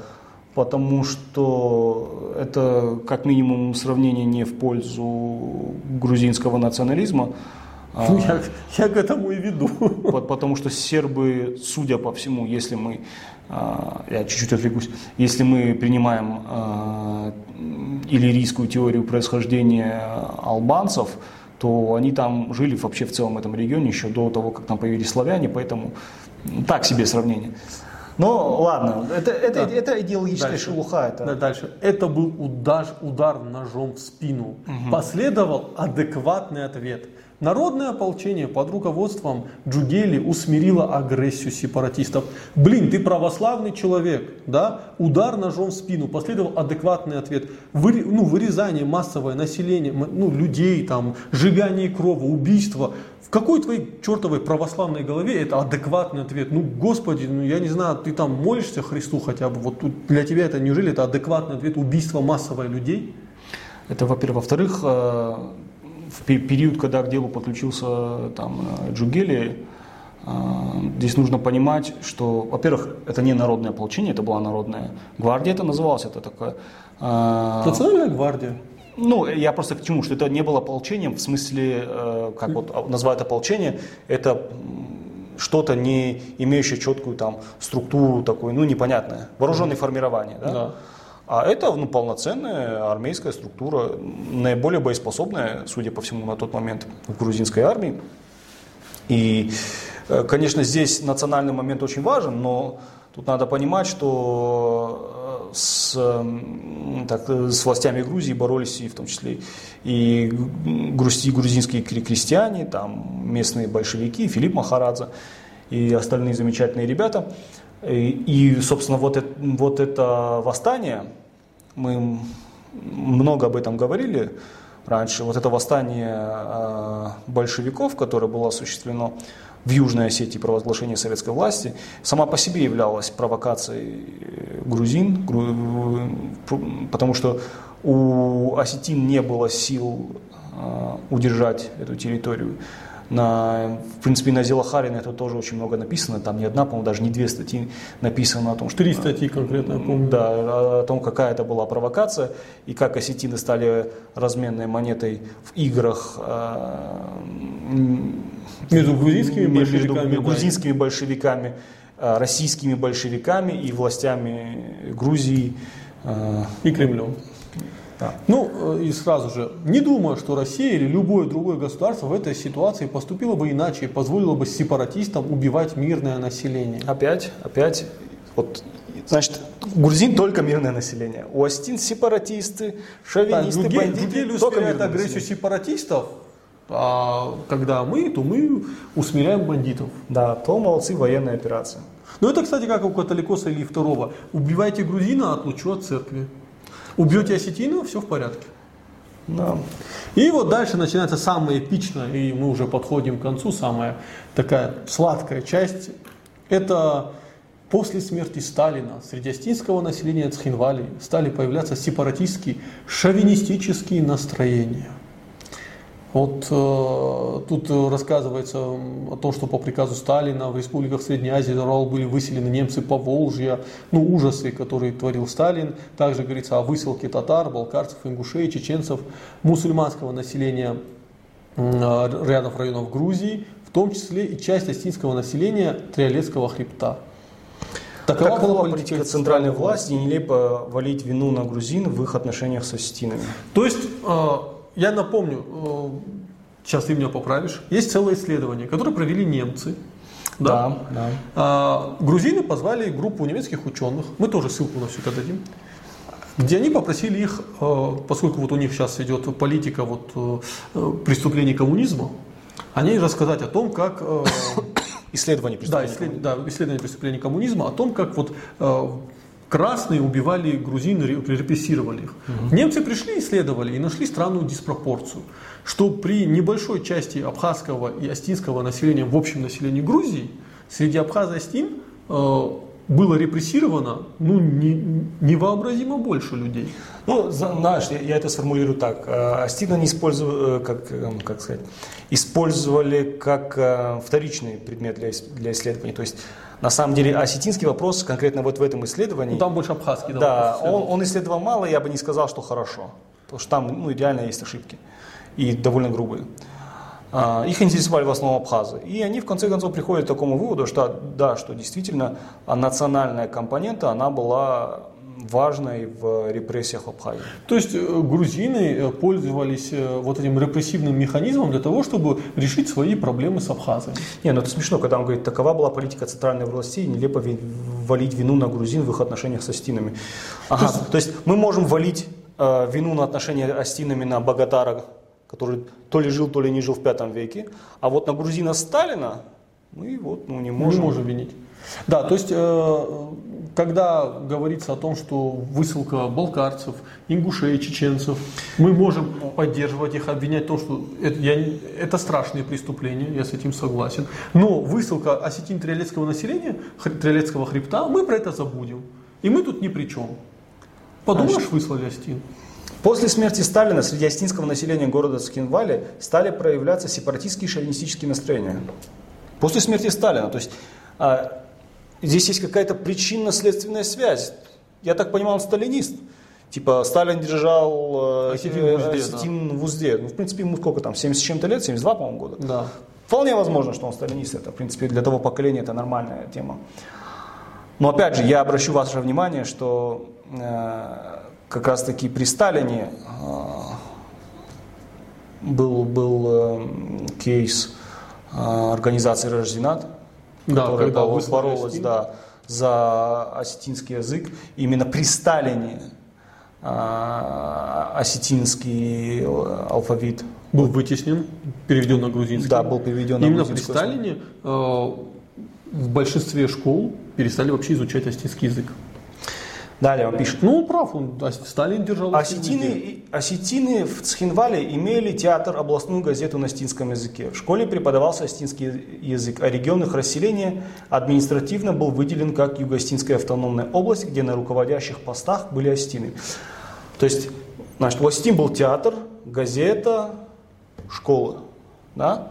потому что это как минимум сравнение не в пользу грузинского национализма.
А ну, я, я к этому и веду. [laughs]
Потому что сербы, судя по всему, если мы, а, я чуть-чуть отвлекусь, если мы принимаем а, иллирийскую теорию происхождения албанцев, то они там жили вообще в целом этом регионе еще до того, как там появились славяне, поэтому так себе сравнение. Но ладно, это, это, да. это идеологическая дальше. шелуха. Это...
Да, дальше. Это был удар, удар ножом в спину. Угу. Последовал адекватный ответ. Народное ополчение под руководством Джугели усмирило агрессию сепаратистов. Блин, ты православный человек, да? Удар ножом в спину, последовал адекватный ответ. Вы, ну, вырезание массовое населения, ну, людей, там, сжигание крови, убийство. В какой твоей чертовой православной голове это адекватный ответ? Ну, Господи, ну я не знаю, ты там молишься Христу хотя бы, вот для тебя это неужели это адекватный ответ убийства массовое людей?
Это, во-первых. Во-вторых, э, в период, когда к делу подключился там, э, Джугели, э, здесь нужно понимать, что, во-первых, это не народное ополчение, это была народная гвардия, это называлось, это такое...
Э, Национальная гвардия.
Ну, я просто к чему, что это не было ополчением, в смысле, как вот называют ополчение, это что-то не имеющее четкую там структуру такую, ну, непонятное, вооруженное формирование, да? да. А это ну, полноценная армейская структура, наиболее боеспособная, судя по всему, на тот момент в грузинской армии. И, э, конечно, здесь национальный момент очень важен, но тут надо понимать, что э, с, так, с властями Грузии боролись и в том числе и грузинские крестьяне, там местные большевики, Филипп Махарадзе и остальные замечательные ребята. И, собственно, вот это, вот это восстание, мы много об этом говорили, раньше. Вот это восстание э, большевиков, которое было осуществлено в Южной Осетии провозглашение советской власти, сама по себе являлась провокацией э, грузин, потому что у осетин не было сил удержать эту территорию. На, в принципе, на Зелахарина это тоже очень много написано. Там не одна, по-моему, даже не две статьи написано о том, что...
Три статьи конкретно, я помню.
Да, о том, какая это была провокация, и как осетины стали разменной монетой в играх
э, между грузинскими
между, большевиками, между грузинскими большевиками, э, российскими большевиками и властями Грузии.
И Кремлем. Да. Ну э, и сразу же, не думаю, что Россия или любое другое государство в этой ситуации поступило бы иначе и позволило бы сепаратистам убивать мирное население.
Опять, опять, вот, значит, грузин только мирное население. У Астин сепаратисты, шовинисты, да,
бандиты. Другие только мирное агрессию население. сепаратистов, а когда мы, то мы усмиряем бандитов.
Да, то молодцы военная операция.
Ну это, кстати, как у католикоса или второго. Убивайте грузина, отлучу от церкви. Убьете осетину, все в порядке. Да. И вот дальше начинается самое эпичное, и мы уже подходим к концу, самая такая сладкая часть. Это после смерти Сталина среди астинского населения Цхинвали стали появляться сепаратистские, шовинистические настроения. Вот э, тут рассказывается о том, что по приказу Сталина в республиках Средней Азии были выселены немцы по Волжье, ну ужасы, которые творил Сталин. Также говорится о высылке татар, балкарцев, ингушей, чеченцев, мусульманского населения э, рядов районов Грузии, в том числе и часть астинского населения Триолетского хребта.
Такова, Такова была политика, политика центральной власти, нелепо валить вину на грузин в их отношениях с осетинами.
То есть э, я напомню, э, сейчас ты меня поправишь, есть целое исследование, которое провели немцы.
Да, да. да.
А, грузины позвали группу немецких ученых, мы тоже ссылку на все это дадим, где они попросили их, э, поскольку вот у них сейчас идет политика вот, э, преступлений коммунизма, они рассказать о том, как... [coughs]
Исследование
преступлений. Да, исслед, да, исследование преступлений коммунизма, о том, как вот Красные убивали грузин, репрессировали их. Угу. Немцы пришли, исследовали и нашли странную диспропорцию, что при небольшой части абхазского и астинского населения в общем населении Грузии среди абхаз и астин э, было репрессировано ну, не, невообразимо больше людей.
Ну, знаешь, я, я это сформулирую так. Э, астина не использовали, э, как, э, как сказать, использовали как вторичный предмет для, для исследований. То есть на самом деле осетинский вопрос конкретно вот в этом исследовании. Ну,
там больше абхазский.
Да, он, он исследовал мало, я бы не сказал, что хорошо. Потому что там ну, реально есть ошибки. И довольно грубые. А, их интересовали в основном абхазы. И они в конце концов приходят к такому выводу, что да, что действительно национальная компонента, она была важной в репрессиях Абхазии.
То есть э, грузины э, пользовались э, вот этим репрессивным механизмом для того, чтобы решить свои проблемы с Абхазией?
Не, ну это смешно, когда он говорит, такова была политика центральной власти, нелепо валить вину на грузин в их отношениях с астинами. Ага, то, есть, то есть мы можем валить э, вину на отношения астинами на Богатара, который то ли жил, то ли не жил в пятом веке, а вот на грузина Сталина мы вот ну, не можем.
Не можем винить. Да, то есть, э, когда говорится о том, что высылка балкарцев, ингушей, чеченцев, мы можем поддерживать их, обвинять в том, что это, я, это страшные преступления, я с этим согласен. Но высылка осетин триолетского населения, триолетского хребта, мы про это забудем. И мы тут ни при чем. Подумаешь, Значит, выслали Астин.
После смерти Сталина среди астинского населения города Скинвали стали проявляться сепаратистские шовинистические настроения. После смерти Сталина, то есть а, Здесь есть какая-то причинно-следственная связь. Я так понимаю, он сталинист. Типа Сталин держал э, осетин, в, узде, осетин да. в узде. Ну, в принципе, ему сколько там, 70 с чем-то лет, 72, по-моему, года.
Да.
Вполне возможно, что он сталинист. Это, в принципе, для того поколения это нормальная тема. Но опять же, я обращу ваше внимание, что э, как раз таки при Сталине э, был, был э, кейс э, организации Рожденат, да, которая когда боролась да, за осетинский язык. Именно при Сталине а, осетинский алфавит
был вытеснен, переведен на грузинский.
Да, был переведен
Именно на. Именно при Сталине э, в большинстве школ перестали вообще изучать осетинский язык.
Далее он пишет.
Ну, он прав, он, Сталин держал
осетины, осетины в Цхинвале имели театр, областную газету на остинском языке. В школе преподавался остинский язык, а регион их расселения административно был выделен как Юго-Остинская автономная область, где на руководящих постах были остины. То есть, значит, у Остин был театр, газета, школа. Да?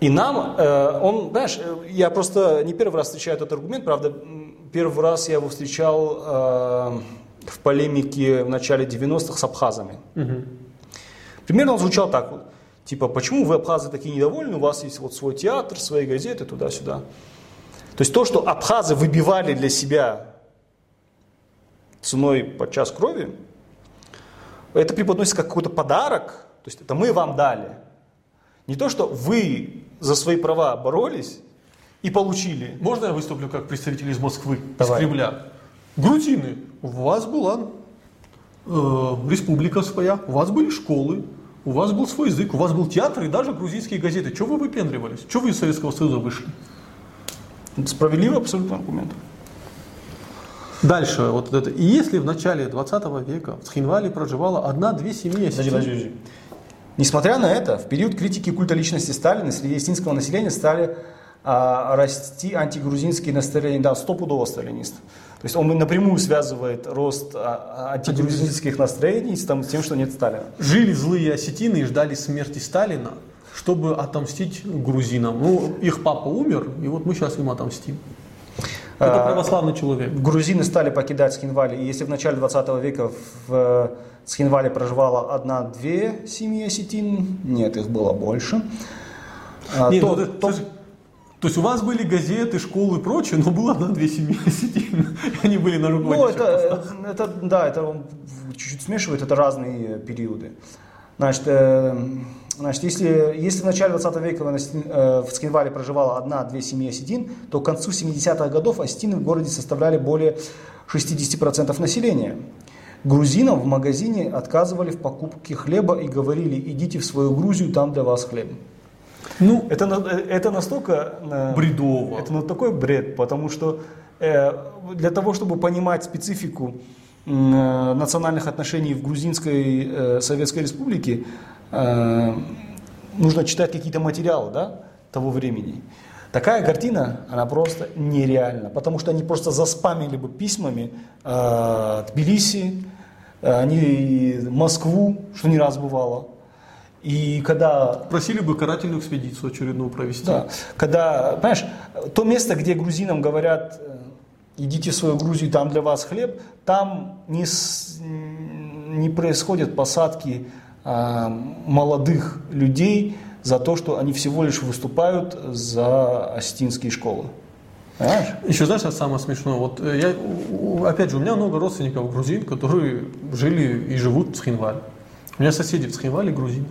И нам, э, он, знаешь, э, я просто не первый раз встречаю этот аргумент, правда, первый раз я его встречал э, в полемике в начале 90-х с абхазами. Угу. Примерно он звучал так вот. Типа, почему вы, абхазы, такие недовольны, у вас есть вот свой театр, свои газеты, туда-сюда. То есть то, что абхазы выбивали для себя ценой под час крови, это преподносится как какой-то подарок, то есть это мы вам дали. Не то, что вы за свои права боролись и получили.
Можно я выступлю как представитель из Москвы,
Давай.
из Кремля? Грузины, у вас была э, республика своя, у вас были школы, у вас был свой язык, у вас был театр и даже грузинские газеты. Чего вы выпендривались? Чего вы из Советского Союза вышли?
Справедливый абсолютно аргумент.
Дальше, вот это. И если в начале 20 века в Цхинвале проживала одна-две семьи
подожди, подожди, подожди. Несмотря на это, в период критики культа личности Сталина среди осетинского населения стали а, расти антигрузинские настроения, да, стопудово сталинист. То есть он напрямую связывает рост а, антигрузинских настроений с, там, с тем, что нет Сталина.
Жили злые осетины и ждали смерти Сталина, чтобы отомстить грузинам. Ну, их папа умер, и вот мы сейчас им отомстим. Это а, православный человек.
Грузины стали покидать Схинвали. И если в начале 20 века в Схинвале проживало одна-две семьи осетин, нет, их было больше.
А, нет, то, ну, то, то, то есть у вас были газеты, школы и прочее, но было одна-две семьи [laughs] осетин. Они были на руководящих
Ну, это, это, да, это чуть-чуть смешивает, это разные периоды. Значит, э, Значит, если, если в начале 20 века э, в Скинвале проживала одна-две семьи осетин, то к концу 70-х годов осетины в городе составляли более 60% населения. Грузинам в магазине отказывали в покупке хлеба и говорили, идите в свою Грузию, там для вас хлеб. Ну, это, это настолько...
Э, Бредово.
Это ну, такой бред, потому что э, для того, чтобы понимать специфику э, национальных отношений в Грузинской э, Советской Республике, Э, нужно читать какие-то материалы да, того времени. Такая картина, она просто нереальна, потому что они просто заспамили бы письмами э, Тбилиси, э, они Москву, что не раз бывало. И когда...
Просили бы карательную экспедицию очередную провести.
Да, когда, понимаешь, то место, где грузинам говорят, э, идите в свою Грузию, там для вас хлеб, там не, не происходят посадки а, молодых людей за то, что они всего лишь выступают за осетинские школы.
Понимаешь? Еще знаешь, самое смешное, вот э, я, опять же, у меня много родственников грузин, которые жили и живут в Цхинвале. У меня соседи в Цхинвале грузины.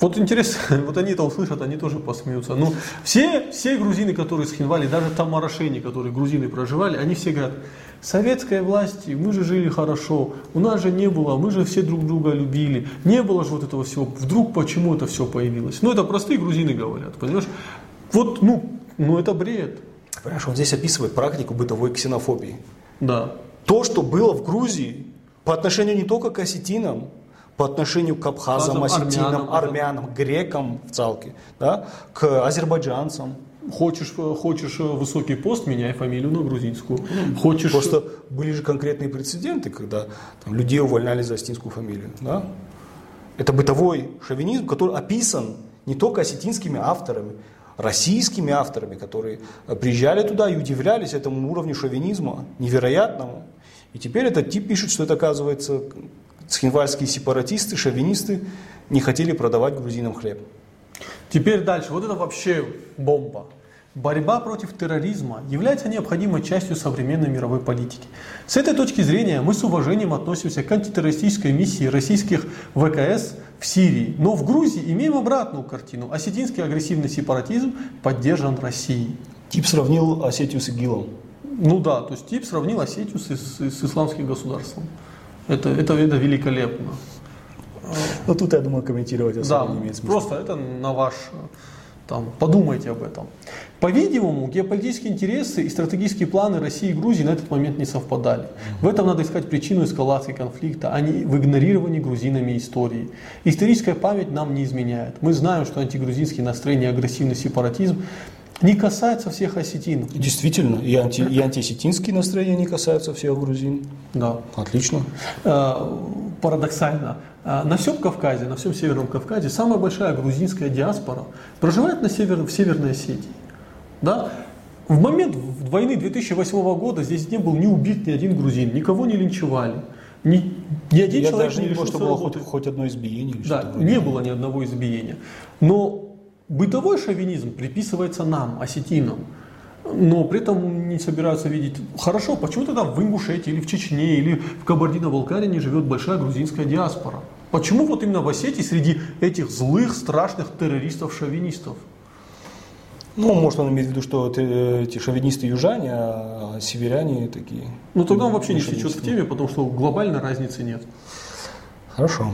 Вот интересно, [laughs] вот они это услышат, они тоже посмеются. Ну, все, все грузины, которые с Хинвали, даже там Марашени, которые грузины проживали, они все говорят, советской власти, мы же жили хорошо, у нас же не было, мы же все друг друга любили, не было же вот этого всего, вдруг почему это все появилось. Ну, это простые грузины говорят, понимаешь? Вот, ну, ну это бред.
Понимаешь, он здесь описывает практику бытовой ксенофобии.
Да.
То, что было в Грузии по отношению не только к осетинам, по отношению к абхазам, осетинам, армянам, армянам, грекам в Цалке, да, к азербайджанцам.
Хочешь, хочешь высокий пост, меняй фамилию на грузинскую. Хочешь...
Просто были же конкретные прецеденты, когда там, людей увольняли за осетинскую фамилию. Да? Это бытовой шовинизм, который описан не только осетинскими авторами, российскими авторами, которые приезжали туда и удивлялись этому уровню шовинизма невероятному. И теперь этот тип пишет, что это оказывается Цхинвальские сепаратисты, шовинисты не хотели продавать грузинам хлеб.
Теперь дальше. Вот это вообще бомба. Борьба против терроризма является необходимой частью современной мировой политики. С этой точки зрения мы с уважением относимся к антитеррористической миссии российских ВКС в Сирии. Но в Грузии имеем обратную картину. Осетинский агрессивный сепаратизм поддержан Россией.
Тип сравнил Осетию с ИГИЛом.
Ну да, то есть тип сравнил Осетию с, с, с исламским государством. Это, это, это великолепно.
Но ну, тут, я думаю, комментировать особо
да,
не имеет
смысла. Просто это на ваш там, подумайте об этом. По-видимому, геополитические интересы и стратегические планы России и Грузии на этот момент не совпадали. В этом надо искать причину эскалации конфликта, а не в игнорировании грузинами истории. Историческая память нам не изменяет. Мы знаем, что антигрузинские настроения и агрессивный сепаратизм не касается всех осетин.
Действительно, и, анти, и антисетинские настроения не касаются всех грузин.
Да.
Отлично.
Э, парадоксально. Э, на всем Кавказе, на всем Северном Кавказе самая большая грузинская диаспора проживает на север, в Северной Осетии. Да? В момент войны 2008 года здесь не был ни убит ни один грузин, никого не линчевали. Ни, ни один
Я
человек
даже
не
не думаю, что было хоть, хоть одно избиение или
Да, не было ни одного избиения. Но бытовой шовинизм приписывается нам, осетинам. Но при этом не собираются видеть, хорошо, почему тогда в Ингушетии или в Чечне или в Кабардино-Балкарии живет большая грузинская диаспора? Почему вот именно в Осетии среди этих злых, страшных террористов-шовинистов?
Ну, может, он имеет в виду, что это, эти шовинисты южане, а северяне такие.
Ну тогда он вообще не сечет в теме, потому что глобальной разницы нет.
Хорошо.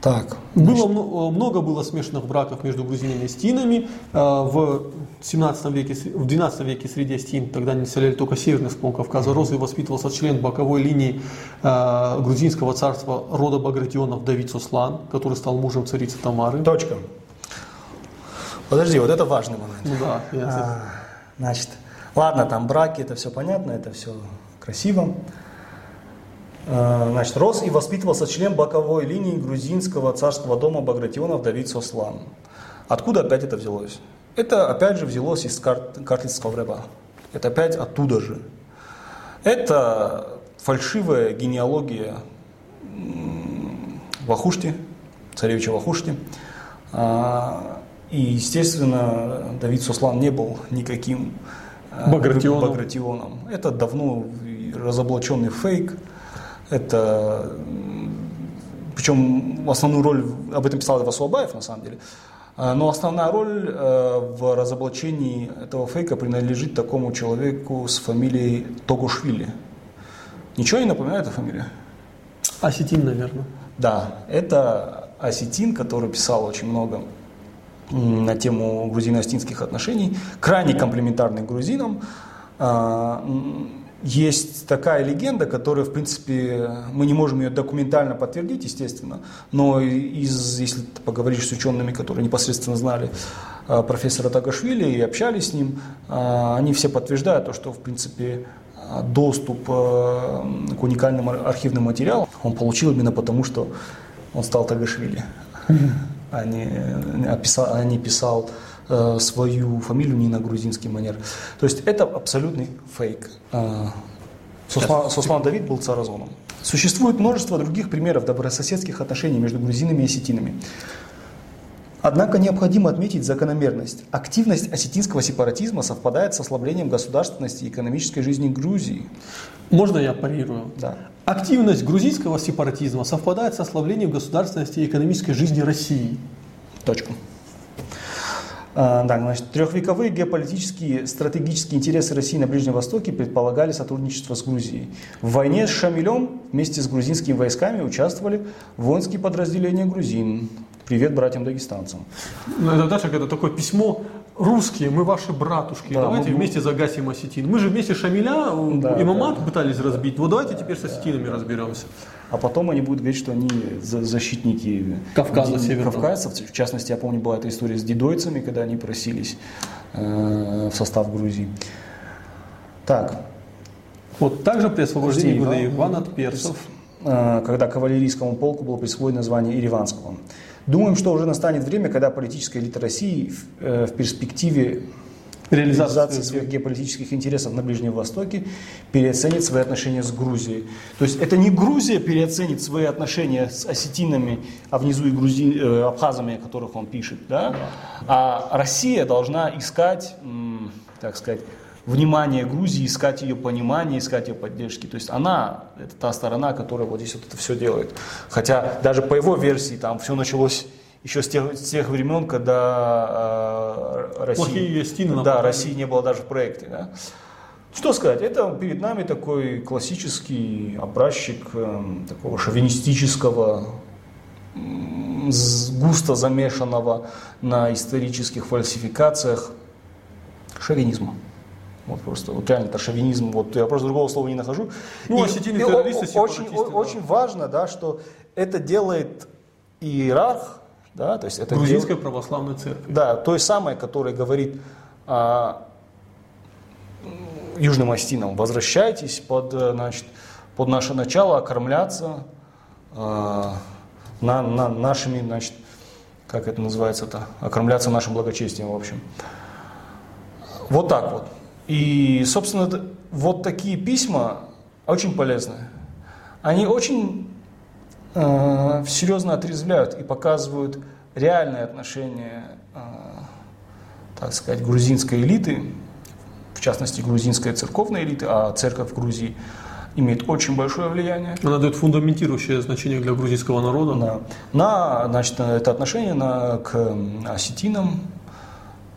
Так.
Было мно- много было смешанных браков между грузинами и остинами. Э, В 17 веке, в 12 веке среди остин, тогда не населяли только северный склон Кавказа, и воспитывался член боковой линии э, грузинского царства рода Багратионов Давид Суслан, который стал мужем царицы Тамары.
Точка. Подожди, вот это важный момент.
Ну да, я-
А, значит, ладно, там браки, это все понятно, это все красиво. А, Значит, рос и воспитывался член боковой линии грузинского царского дома Багратионов Давид Сослан. Откуда опять это взялось? Это опять же взялось из карт, Картлицкого вреба. Это опять оттуда же. Это фальшивая генеалогия Вахушти, царевича Вахушти. А, И, естественно, Давид Суслан не был никаким а,
Багратионом.
Багратионом. Это давно разоблаченный фейк. Это, причем основную роль, об этом писал Васуабаев на самом деле, А, но основная роль э, в разоблачении этого фейка принадлежит такому человеку с фамилией Тогушвили. Ничего не напоминает эта фамилия?
Осетин, наверное.
Да, это осетин, который писал очень много на тему грузино-остинских отношений, крайне комплементарный грузинам. Есть такая легенда, которая, в принципе, мы не можем ее документально подтвердить, естественно, но из, если ты поговоришь с учеными, которые непосредственно знали а, профессора Тагашвили и общались с ним, а, они все подтверждают то, что, в принципе, доступ а, к уникальным ар- архивным материалам он получил именно потому, что он стал Тагашвили, а не, а писал, а не писал э, свою фамилию не на грузинский манер. То есть это абсолютный фейк. Суслан, Суслан Давид был царазоном. Существует множество других примеров добрососедских отношений между грузинами и осетинами. Однако необходимо отметить закономерность. Активность осетинского сепаратизма совпадает с ослаблением государственности и экономической жизни Грузии.
Можно я парирую?
Да.
Активность грузинского сепаратизма совпадает с ослаблением государственности и экономической жизни России.
Точка. А, Так, значит, трехвековые геополитические стратегические интересы России на Ближнем Востоке предполагали сотрудничество с Грузией. В войне с Шамилем вместе с грузинскими войсками участвовали воинские подразделения грузин. Привет братьям-дагестанцам.
Ну, это дальше, когда такое письмо «Русские, мы ваши братушки,
Да,
давайте
мы-
вместе загасим осетин». Мы же вместе Шамиля,
Да,
имамат
да.
пытались разбить, вот давайте теперь с осетинами разберемся.
А потом они будут говорить, что они за- защитники
Кавказа Северного.
кавказцев. В частности, я помню, была эта история с дидойцами, когда они просились э, в состав Грузии. Так,
Вот также при освобождении города
Иван-
Иван от персов.
э, когда кавалерийскому полку было присвоено название Ереванского. Думаем, что уже настанет время, когда политическая элита России в, э, в перспективе
Реализация
реализации своих геополитических интересов на Ближнем Востоке переоценит свои отношения с Грузией. То есть это не Грузия переоценит свои отношения с осетинами, а внизу и грузи, э, абхазами, о которых он пишет, да? а Россия должна искать, так сказать, внимание Грузии, искать ее понимание, искать ее поддержки. То есть она, это та сторона, которая вот здесь вот это все делает. Хотя даже по его версии там все началось еще с тех, с тех времен, когда э,
стены
Да. России не было даже в проекте. Да? Что сказать, это перед нами такой классический образчик эм, такого шовинистического густо замешанного на исторических фальсификациях шовинизма. Вот просто, вот реально это шовинизм, вот я просто другого слова не нахожу.
Ну, осетины террористы,
очень, очень важно, да, что это делает иерарх, да, то есть это
Грузинская дел... православная церковь.
Да, той самой, которая говорит а, южным остинам, возвращайтесь под, значит, под наше начало окормляться а, на, на нашими, значит, как это называется-то, окормляться нашим благочестием, в общем. Вот так вот. И, собственно, вот такие письма очень полезны. Они очень э, серьезно отрезвляют и показывают реальное отношение, э, так сказать, грузинской элиты, в частности, грузинской церковной элиты, а церковь в Грузии имеет очень большое влияние.
Она дает фундаментирующее значение для грузинского народа.
Да. На, значит, это отношение на, к осетинам,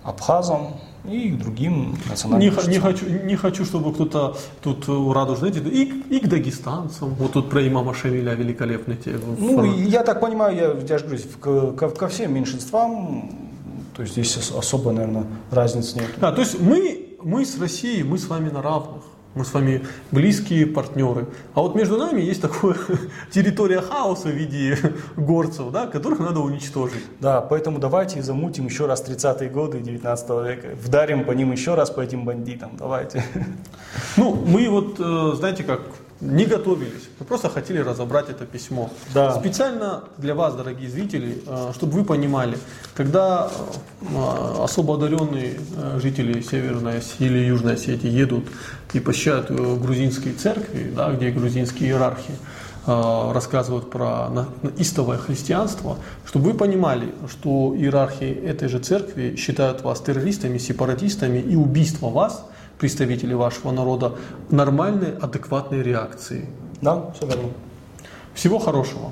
абхазам, и другим национальным
не, не, хочу, не хочу, чтобы кто-то тут радужный, и, и к дагестанцам, вот тут про имама Шамиля великолепный.
Ну, я так понимаю, я, я же говорю, ко, ко всем меньшинствам, то есть здесь особо, наверное, разницы нет.
А, то есть мы, мы с Россией, мы с вами на равных. Мы с вами близкие партнеры. А вот между нами есть такая [laughs] территория хаоса в виде горцев, да, которых надо уничтожить.
Да, поэтому давайте замутим еще раз 30-е годы 19 века. Вдарим по ним еще раз, по этим бандитам. Давайте.
Ну, мы вот, э, знаете как, не готовились, мы просто хотели разобрать это письмо.
Да.
Специально для вас, дорогие зрители, э, чтобы вы понимали, когда э, особо одаренные э, жители Северной или Южной Осетии едут и посещают грузинские церкви, да, где грузинские иерархи, рассказывают про истовое христианство, чтобы вы понимали, что иерархи этой же церкви считают вас террористами, сепаратистами и убийство вас – представители вашего народа, нормальной, адекватной реакции.
Да, все верно.
Всего хорошего.